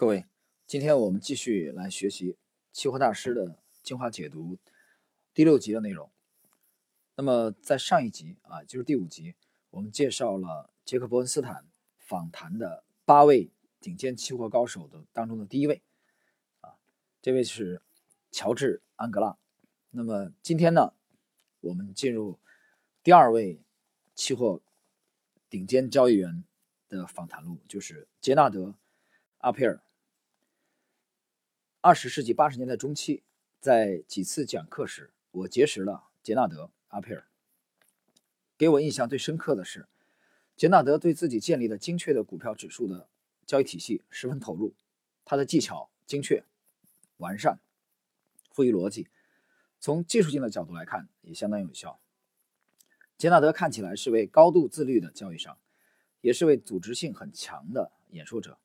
各位，今天我们继续来学习期货大师的精华解读第六集的内容。那么在上一集啊，就是第五集，我们介绍了杰克伯恩斯坦访谈的八位顶尖期货高手的当中的第一位啊，这位是乔治安格拉。那么今天呢，我们进入第二位期货顶尖交易员的访谈录，就是杰纳德阿佩尔。二十世纪八十年代中期，在几次讲课时，我结识了杰纳德·阿佩尔。给我印象最深刻的是，杰纳德对自己建立的精确的股票指数的交易体系十分投入，他的技巧精确、完善、富于逻辑，从技术性的角度来看也相当有效。杰纳德看起来是位高度自律的交易商，也是位组织性很强的演说者。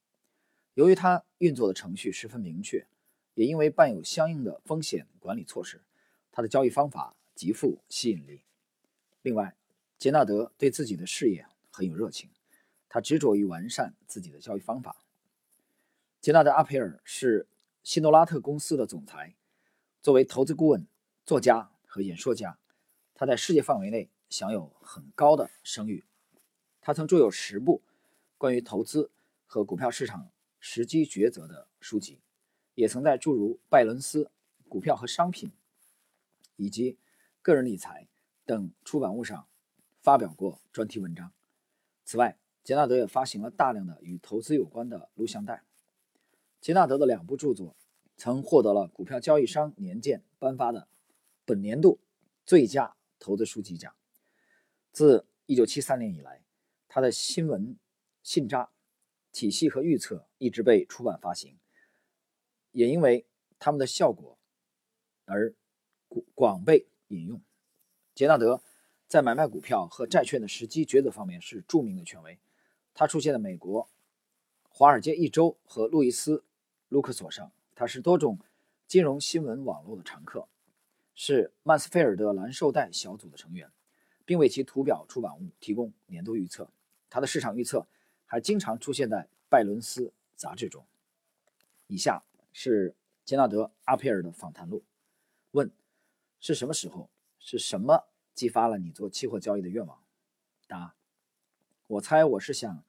由于他运作的程序十分明确。也因为伴有相应的风险管理措施，他的交易方法极富吸引力。另外，杰纳德对自己的事业很有热情，他执着于完善自己的交易方法。杰纳德·阿佩尔是希诺拉特公司的总裁，作为投资顾问、作家和演说家，他在世界范围内享有很高的声誉。他曾著有十部关于投资和股票市场时机抉择的书籍。也曾在诸如《拜伦斯股票和商品》以及《个人理财》等出版物上发表过专题文章。此外，杰纳德也发行了大量的与投资有关的录像带。杰纳德的两部著作曾获得了《股票交易商年鉴》颁发的本年度最佳投资书籍奖。自1973年以来，他的新闻信札体系和预测一直被出版发行。也因为他们的效果而广被引用。杰纳德在买卖股票和债券的时机抉择方面是著名的权威。他出现在美国《华尔街一周》和路易斯·卢克索上。他是多种金融新闻网络的常客，是曼斯菲尔德蓝绶带小组的成员，并为其图表出版物提供年度预测。他的市场预测还经常出现在拜伦斯杂志中。以下。是杰纳德·阿佩尔的访谈录。问：是什么时候？是什么激发了你做期货交易的愿望？答：我猜我是想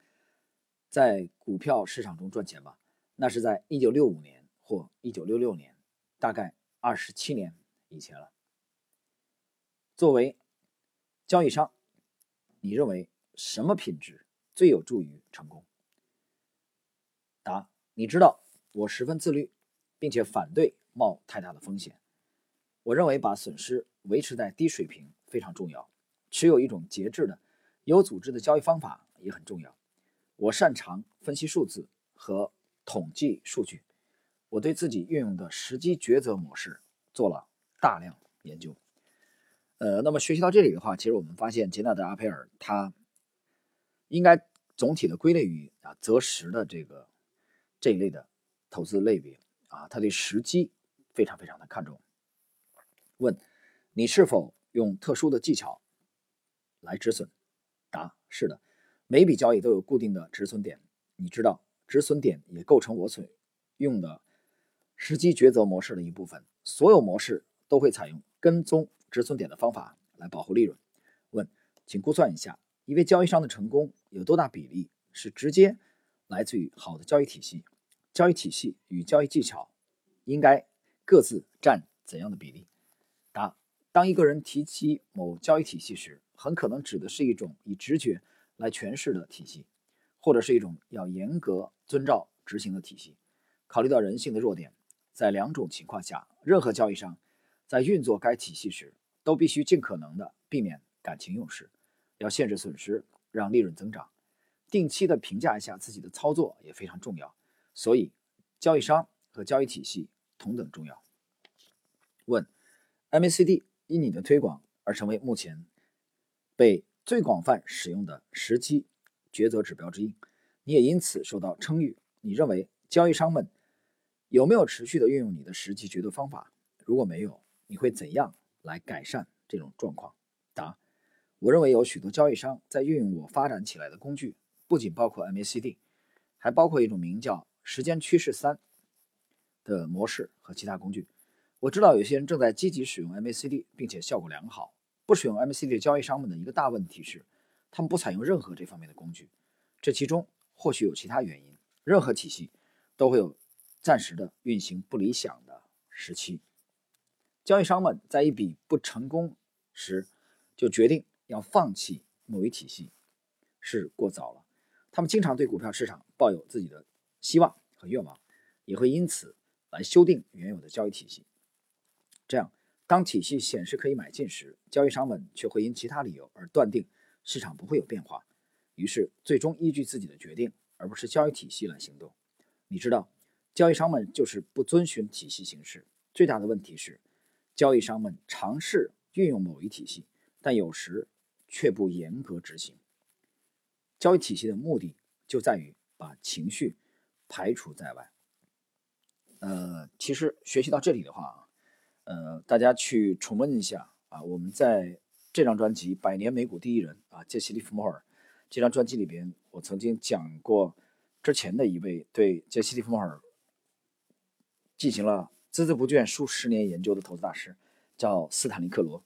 在股票市场中赚钱吧。那是在1965年或1966年，大概27年以前了。作为交易商，你认为什么品质最有助于成功？答：你知道，我十分自律。并且反对冒太大的风险。我认为把损失维持在低水平非常重要。持有一种节制的、有组织的交易方法也很重要。我擅长分析数字和统计数据。我对自己运用的时机抉择模式做了大量研究。呃，那么学习到这里的话，其实我们发现杰纳德·阿佩尔他应该总体的归类于啊择时的这个这一类的投资类别。啊，他对时机非常非常的看重。问：你是否用特殊的技巧来止损？答：是的，每笔交易都有固定的止损点。你知道，止损点也构成我所用的时机抉择模式的一部分。所有模式都会采用跟踪止损点的方法来保护利润。问：请估算一下，一位交易商的成功有多大比例是直接来自于好的交易体系？交易体系与交易技巧应该各自占怎样的比例？答：当一个人提及某交易体系时，很可能指的是一种以直觉来诠释的体系，或者是一种要严格遵照执行的体系。考虑到人性的弱点，在两种情况下，任何交易商在运作该体系时，都必须尽可能的避免感情用事，要限制损失，让利润增长。定期的评价一下自己的操作也非常重要。所以，交易商和交易体系同等重要。问：MACD 因你的推广而成为目前被最广泛使用的时机抉择指标之一，你也因此受到称誉。你认为交易商们有没有持续的运用你的时机抉择方法？如果没有，你会怎样来改善这种状况？答：我认为有许多交易商在运用我发展起来的工具，不仅包括 MACD，还包括一种名叫。时间趋势三的模式和其他工具。我知道有些人正在积极使用 MACD，并且效果良好。不使用 MACD 的交易商们的一个大问题是，他们不采用任何这方面的工具。这其中或许有其他原因。任何体系都会有暂时的运行不理想的时期。交易商们在一笔不成功时就决定要放弃某一体系，是过早了。他们经常对股票市场抱有自己的希望和愿望，也会因此来修订原有的交易体系。这样，当体系显示可以买进时，交易商们却会因其他理由而断定市场不会有变化，于是最终依据自己的决定，而不是交易体系来行动。你知道，交易商们就是不遵循体系行事。最大的问题是，交易商们尝试运用某一体系，但有时却不严格执行。交易体系的目的就在于把情绪排除在外。呃，其实学习到这里的话。呃，大家去重温一下啊，我们在这张专辑《百年美股第一人》啊，杰西·利弗莫尔这张专辑里边，我曾经讲过之前的一位对杰西·利弗莫尔进行了孜孜不倦数十年研究的投资大师，叫斯坦利·克罗。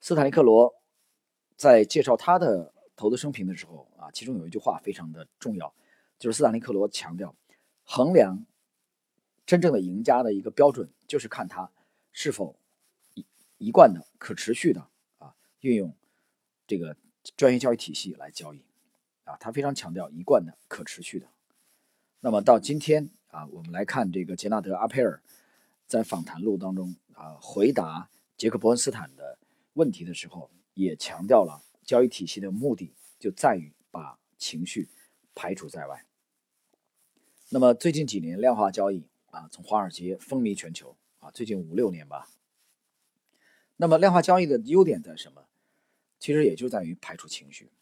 斯坦利·克罗在介绍他的投资生平的时候啊，其中有一句话非常的重要，就是斯坦利·克罗强调，衡量真正的赢家的一个标准，就是看他。是否一一贯的可持续的啊运用这个专业交易体系来交易啊？他非常强调一贯的可持续的。那么到今天啊，我们来看这个杰纳德·阿佩尔在访谈录当中啊回答杰克·伯恩斯坦的问题的时候，也强调了交易体系的目的就在于把情绪排除在外。那么最近几年量化交易啊，从华尔街风靡全球。啊，最近五六年吧。那么量化交易的优点在什么？其实也就在于排除情绪。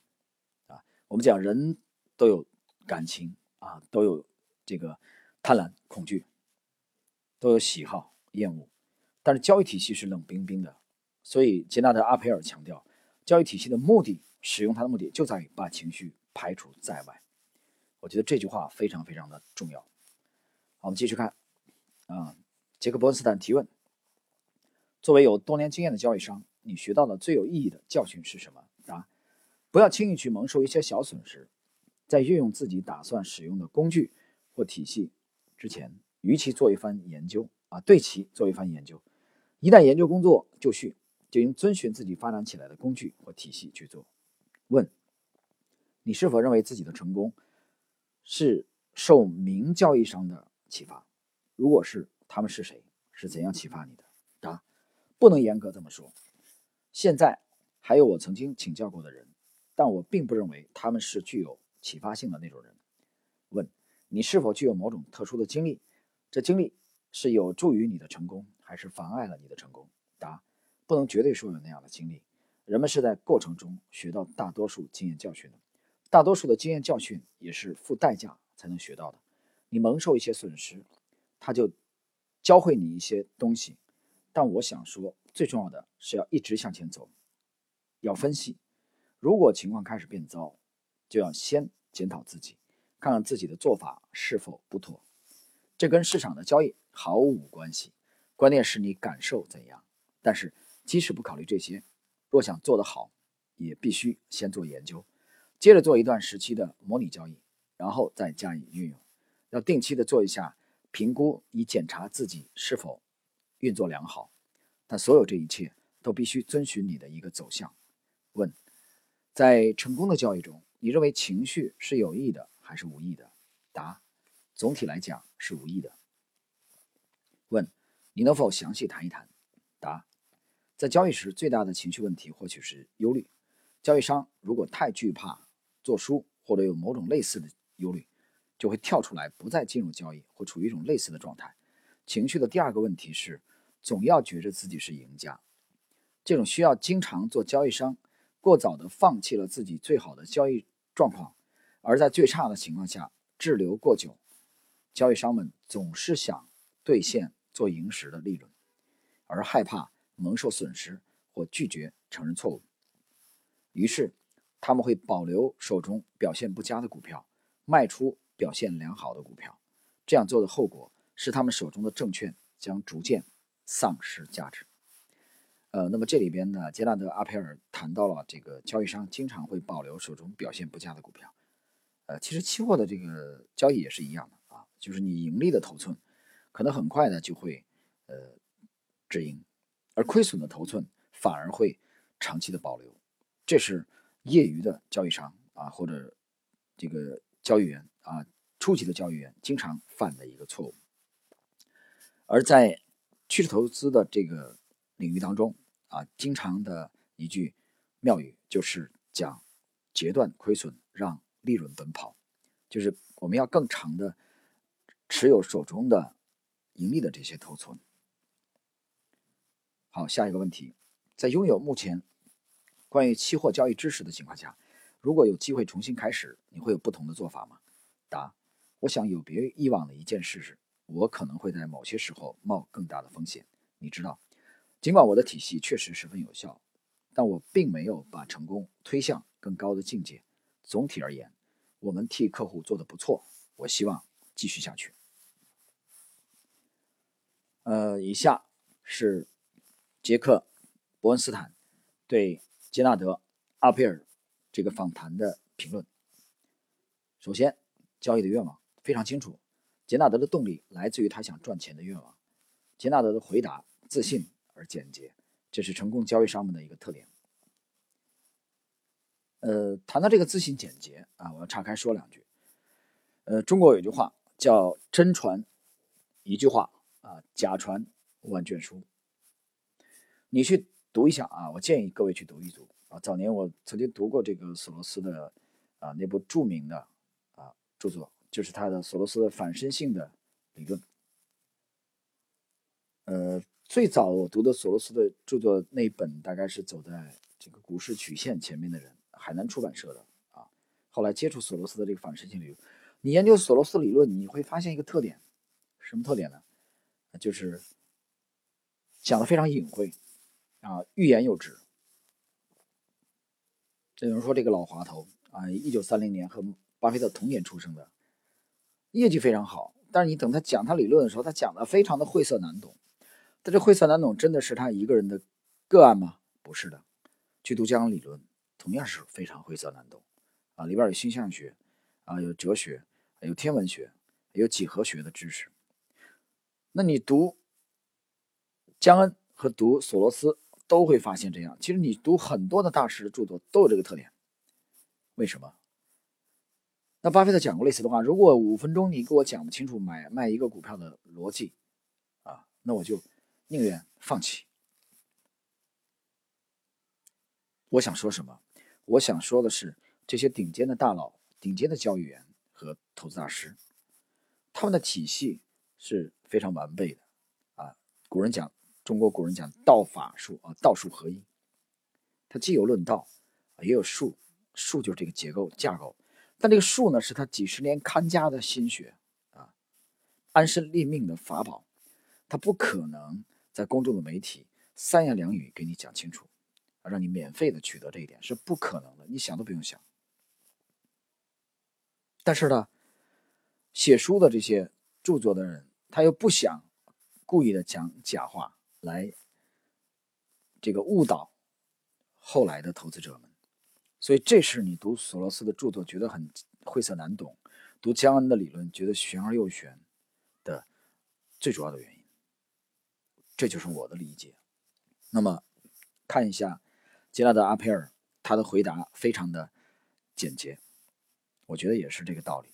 啊，我们讲人都有感情啊，都有这个贪婪、恐惧，都有喜好、厌恶。但是交易体系是冷冰冰的。所以杰纳德·阿培尔强调，交易体系的目的，使用它的目的就在于把情绪排除在外。我觉得这句话非常非常的重要。好，我们继续看啊。杰克·伯恩斯坦提问：作为有多年经验的交易商，你学到的最有意义的教训是什么？答：不要轻易去蒙受一些小损失。在运用自己打算使用的工具或体系之前，与其做一番研究啊，对其做一番研究。一旦研究工作就绪，就应遵循自己发展起来的工具或体系去做。问：你是否认为自己的成功是受名教义上的启发？如果是，他们是谁？是怎样启发你的？答：不能严格这么说。现在还有我曾经请教过的人，但我并不认为他们是具有启发性的那种人。问：你是否具有某种特殊的经历？这经历是有助于你的成功，还是妨碍了你的成功？答：不能绝对说有那样的经历。人们是在过程中学到大多数经验教训的，大多数的经验教训也是付代价才能学到的。你蒙受一些损失，他就。教会你一些东西，但我想说，最重要的是要一直向前走，要分析。如果情况开始变糟，就要先检讨自己，看看自己的做法是否不妥。这跟市场的交易毫无关系，关键是你感受怎样。但是即使不考虑这些，若想做得好，也必须先做研究，接着做一段时期的模拟交易，然后再加以运用。要定期的做一下。评估以检查自己是否运作良好，但所有这一切都必须遵循你的一个走向。问：在成功的交易中，你认为情绪是有益的还是无益的？答：总体来讲是无益的。问：你能否详细谈一谈？答：在交易时，最大的情绪问题或许是忧虑。交易商如果太惧怕做输，或者有某种类似的忧虑。就会跳出来，不再进入交易，会处于一种类似的状态。情绪的第二个问题是，总要觉着自己是赢家。这种需要经常做交易商，过早的放弃了自己最好的交易状况，而在最差的情况下滞留过久。交易商们总是想兑现做赢时的利润，而害怕蒙受损失或拒绝承认错误。于是，他们会保留手中表现不佳的股票，卖出。表现良好的股票，这样做的后果是他们手中的证券将逐渐丧失价值。呃，那么这里边呢，杰纳德·阿佩尔谈到了这个交易商经常会保留手中表现不佳的股票。呃，其实期货的这个交易也是一样的啊，就是你盈利的头寸，可能很快呢就会呃止盈，而亏损的头寸反而会长期的保留。这是业余的交易商啊，或者这个交易员啊，初级的交易员经常犯的一个错误。而在趋势投资的这个领域当中，啊，经常的一句妙语就是讲截断亏损，让利润奔跑，就是我们要更长的持有手中的盈利的这些头寸。好，下一个问题，在拥有目前关于期货交易知识的情况下，如果有机会重新开始，你会有不同的做法吗？答：我想有别于以往的一件事是，我可能会在某些时候冒更大的风险。你知道。尽管我的体系确实十分有效，但我并没有把成功推向更高的境界。总体而言，我们替客户做的不错。我希望继续下去。呃，以下是杰克·伯恩斯坦对杰纳德·阿佩尔这个访谈的评论。首先，交易的愿望非常清楚。杰纳德的动力来自于他想赚钱的愿望。杰纳德的回答自信。而简洁，这是成功交易商们的一个特点。呃，谈到这个自信简洁啊，我要岔开说两句。呃，中国有句话叫“真传一句话啊，假传万卷书”。你去读一下啊，我建议各位去读一读啊。早年我曾经读过这个索罗斯的啊那部著名的啊著作，就是他的索罗斯的反身性的理论。呃。最早我读的索罗斯的著作那本，大概是走在这个股市曲线前面的人，海南出版社的啊。后来接触索罗斯的这个反身性理论，你研究索罗斯理论，你会发现一个特点，什么特点呢？就是讲的非常隐晦啊，欲言又止。这有人说这个老滑头啊，一九三零年和巴菲特同年出生的，业绩非常好，但是你等他讲他理论的时候，他讲的非常的晦涩难懂。但这晦涩难懂真的是他一个人的个案吗？不是的，去读江恩理论同样是非常晦涩难懂啊，里边有星象学啊，有哲学，有天文学，有几何学的知识。那你读江恩和读索罗斯都会发现这样。其实你读很多的大师的著作都有这个特点。为什么？那巴菲特讲过类似的话：如果五分钟你给我讲不清楚买卖一个股票的逻辑啊，那我就。宁愿放弃。我想说什么？我想说的是，这些顶尖的大佬、顶尖的交易员和投资大师，他们的体系是非常完备的啊。古人讲，中国古人讲道法术啊，道术合一。它既有论道，也有术，术就是这个结构架构。但这个术呢，是他几十年看家的心血啊，安身立命的法宝，他不可能。在公众的媒体三言两语给你讲清楚，让你免费的取得这一点是不可能的，你想都不用想。但是呢，写书的这些著作的人，他又不想故意的讲假话来这个误导后来的投资者们，所以这是你读索罗斯的著作觉得很晦涩难懂，读江恩的理论觉得玄而又玄的最主要的原因。这就是我的理解。那么，看一下杰拉德·阿佩尔，他的回答非常的简洁，我觉得也是这个道理。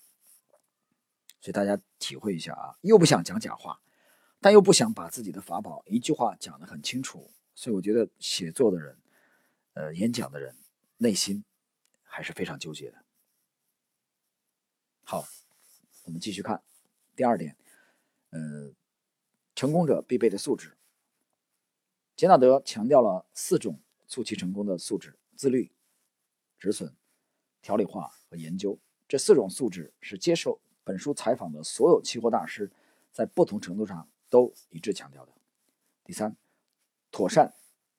所以大家体会一下啊，又不想讲假话，但又不想把自己的法宝一句话讲得很清楚。所以我觉得写作的人，呃，演讲的人，内心还是非常纠结的。好，我们继续看第二点，呃。成功者必备的素质。杰纳德强调了四种促其成功的素质：自律、止损、条理化和研究。这四种素质是接受本书采访的所有期货大师在不同程度上都一致强调的。第三，妥善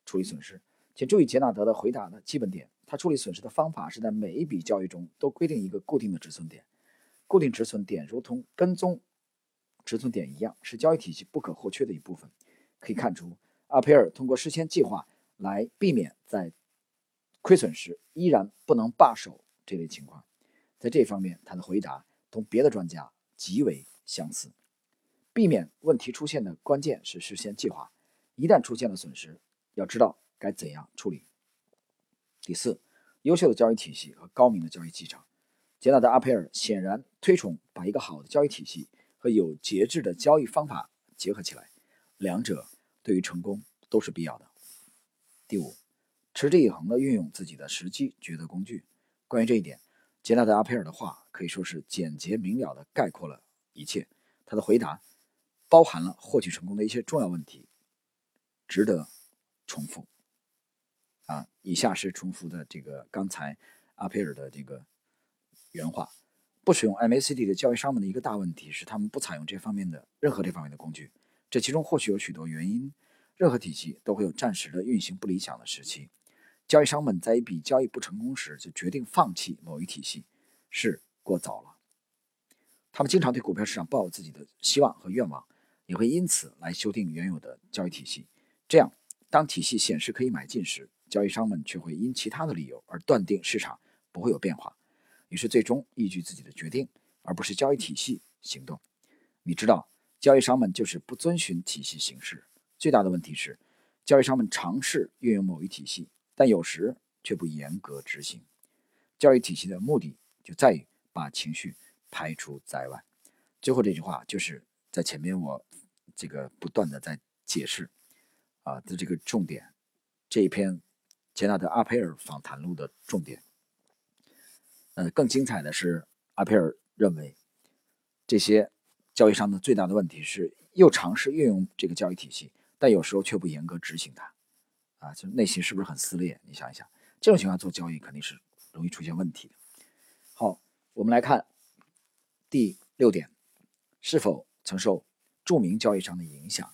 处理损失。请注意杰纳德的回答的基本点：他处理损失的方法是在每一笔交易中都规定一个固定的止损点。固定止损点如同跟踪止损点一样，是交易体系不可或缺的一部分。可以看出，阿佩尔通过事先计划来避免在亏损时依然不能罢手这类情况。在这方面，他的回答同别的专家极为相似。避免问题出现的关键是事先计划，一旦出现了损失，要知道该怎样处理。第四，优秀的交易体系和高明的交易技巧。杰纳德·阿佩尔显然推崇把一个好的交易体系和有节制的交易方法结合起来，两者对于成功都是必要的。第五，持之以恒地运用自己的时机抉择工具。关于这一点，杰纳德·阿佩尔的话可以说是简洁明了地概括了一切。他的回答。包含了获取成功的一些重要问题，值得重复。啊，以下是重复的这个刚才阿佩尔的这个原话：不使用 MACD 的交易商们的一个大问题是，他们不采用这方面的任何这方面的工具。这其中或许有许多原因。任何体系都会有暂时的运行不理想的时期。交易商们在一笔交易不成功时就决定放弃某一体系，是过早了。他们经常对股票市场抱有自己的希望和愿望。也会因此来修订原有的交易体系，这样当体系显示可以买进时，交易商们却会因其他的理由而断定市场不会有变化，于是最终依据自己的决定而不是交易体系行动。你知道，交易商们就是不遵循体系行事。最大的问题是，交易商们尝试运用某一体系，但有时却不严格执行。交易体系的目的就在于把情绪排除在外。最后这句话就是在前面我。这个不断的在解释啊的这个重点，这一篇杰纳德·阿佩尔访谈录的重点。呃，更精彩的是，阿佩尔认为这些交易商的最大的问题是，又尝试运用这个交易体系，但有时候却不严格执行它。啊，就内心是不是很撕裂？你想一想，这种情况做交易肯定是容易出现问题的。好，我们来看第六点，是否曾受。著名交易商的影响，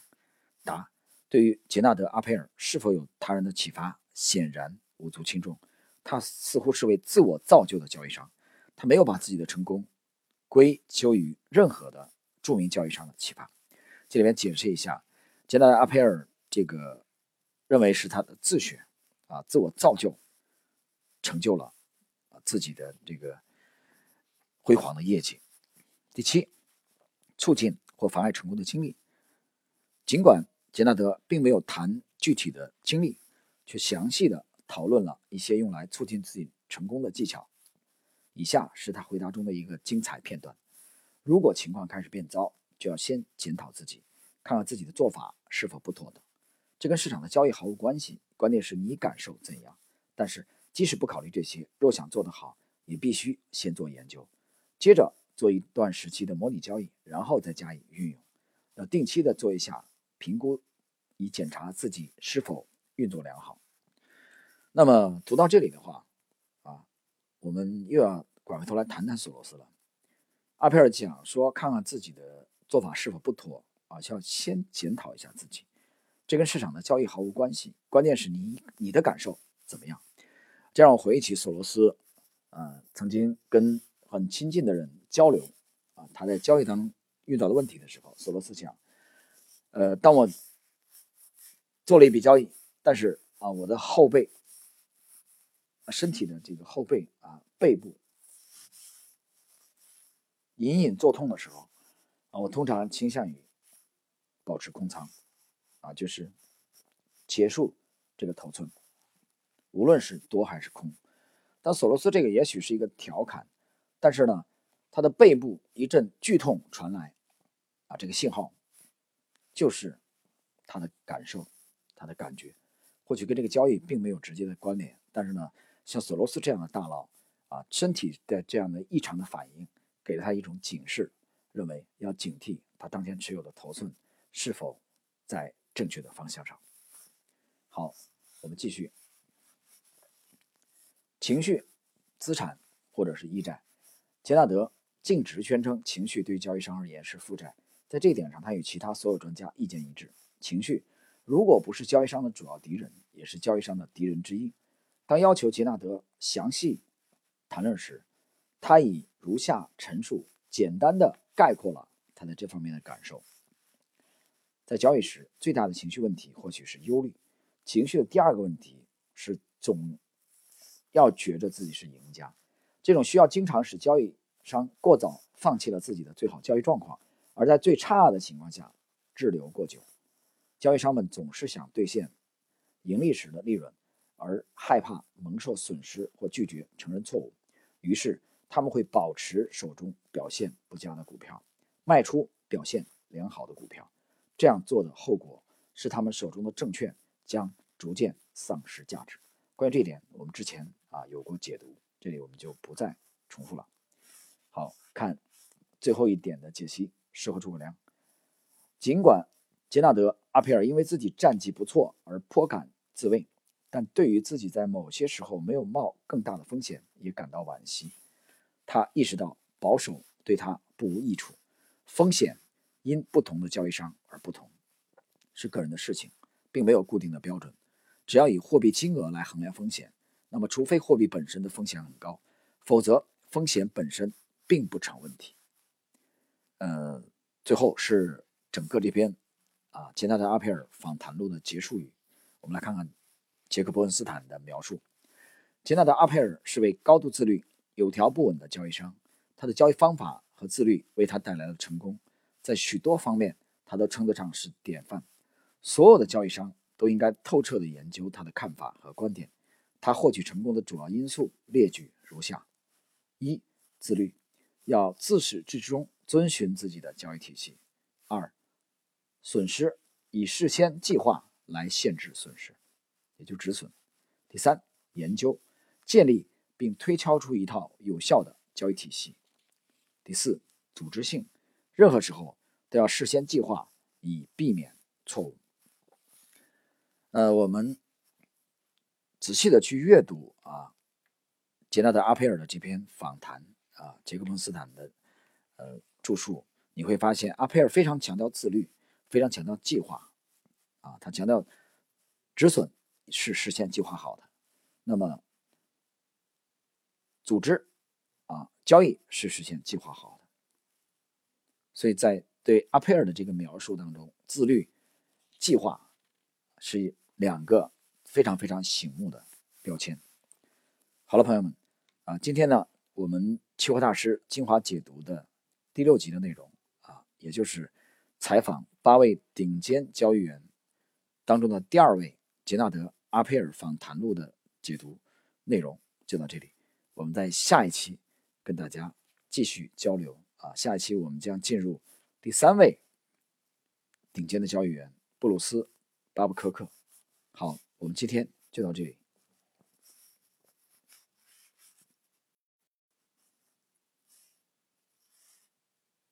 答：对于杰纳德·阿佩尔是否有他人的启发，显然无足轻重。他似乎是位自我造就的交易商，他没有把自己的成功归咎于任何的著名交易商的启发。这里面解释一下，杰纳德·阿佩尔这个认为是他的自学啊，自我造就，成就了啊自己的这个辉煌的业绩。第七，促进。或妨碍成功的经历。尽管杰纳德并没有谈具体的经历，却详细的讨论了一些用来促进自己成功的技巧。以下是他回答中的一个精彩片段：如果情况开始变糟，就要先检讨自己，看看自己的做法是否不妥当。这跟市场的交易毫无关系，关键是你感受怎样。但是即使不考虑这些，若想做得好，也必须先做研究，接着。做一段时期的模拟交易，然后再加以运用。要定期的做一下评估，以检查自己是否运作良好。那么读到这里的话，啊，我们又要拐回头来谈谈索罗斯了。阿佩尔讲说，看看自己的做法是否不妥啊，需要先检讨一下自己。这跟市场的交易毫无关系，关键是你你的感受怎么样。这让我回忆起索罗斯，啊，曾经跟很亲近的人。交流啊，他在交易当中遇到的问题的时候，索罗斯讲：“呃，当我做了一笔交易，但是啊，我的后背、身体的这个后背啊，背部隐隐作痛的时候啊，我通常倾向于保持空仓啊，就是结束这个头寸，无论是多还是空。但索罗斯这个也许是一个调侃，但是呢。”他的背部一阵剧痛传来，啊，这个信号就是他的感受，他的感觉，或许跟这个交易并没有直接的关联，但是呢，像索罗斯这样的大佬啊，身体的这样的异常的反应，给了他一种警示，认为要警惕他当前持有的头寸是否在正确的方向上。好，我们继续，情绪、资产或者是驿债，杰纳德。径直宣称，情绪对交易商而言是负债。在这一点上，他与其他所有专家意见一致。情绪如果不是交易商的主要敌人，也是交易商的敌人之一。当要求杰纳德详细谈论时，他以如下陈述简单的概括了他在这方面的感受。在交易时，最大的情绪问题或许是忧虑。情绪的第二个问题是总要觉着自己是赢家，这种需要经常使交易商过早放弃了自己的最好交易状况，而在最差的情况下滞留过久。交易商们总是想兑现盈利时的利润，而害怕蒙受损失或拒绝承认错误，于是他们会保持手中表现不佳的股票，卖出表现良好的股票。这样做的后果是，他们手中的证券将逐渐丧失价值。关于这一点，我们之前啊有过解读，这里我们就不再重复了。好看最后一点的解析，适合诸葛亮。尽管杰纳德·阿佩尔因为自己战绩不错而颇感自慰，但对于自己在某些时候没有冒更大的风险也感到惋惜。他意识到保守对他不无益处，风险因不同的交易商而不同，是个人的事情，并没有固定的标准。只要以货币金额来衡量风险，那么除非货币本身的风险很高，否则风险本身并不成问题。呃，最后是整个这篇。啊，杰纳德·阿佩尔访谈录的结束语，我们来看看杰克·伯恩斯坦的描述。杰纳德·阿佩尔是位高度自律、有条不紊的交易商，他的交易方法和自律为他带来了成功，在许多方面他都称得上是典范。所有的交易商都应该透彻地研究他的看法和观点。他获取成功的主要因素列举如下：一、自律，要自始至终遵循自己的交易体系；二、损失以事先计划来限制损失，也就止损。第三，研究建立并推敲出一套有效的交易体系。第四，组织性，任何时候都要事先计划以避免错误。呃，我们仔细的去阅读啊，杰纳德·阿佩尔的这篇访谈啊，杰克·彭斯坦的呃著述，你会发现阿佩尔非常强调自律。非常强调计划，啊，他强调止损是实现计划好的，那么组织啊交易是实现计划好的，所以在对阿佩尔的这个描述当中，自律、计划是两个非常非常醒目的标签。好了，朋友们，啊，今天呢，我们期货大师精华解读的第六集的内容啊，也就是采访。八位顶尖交易员当中的第二位杰纳德·阿佩尔访谈录的解读内容就到这里，我们在下一期跟大家继续交流啊！下一期我们将进入第三位顶尖的交易员布鲁斯·巴布科克。好，我们今天就到这里。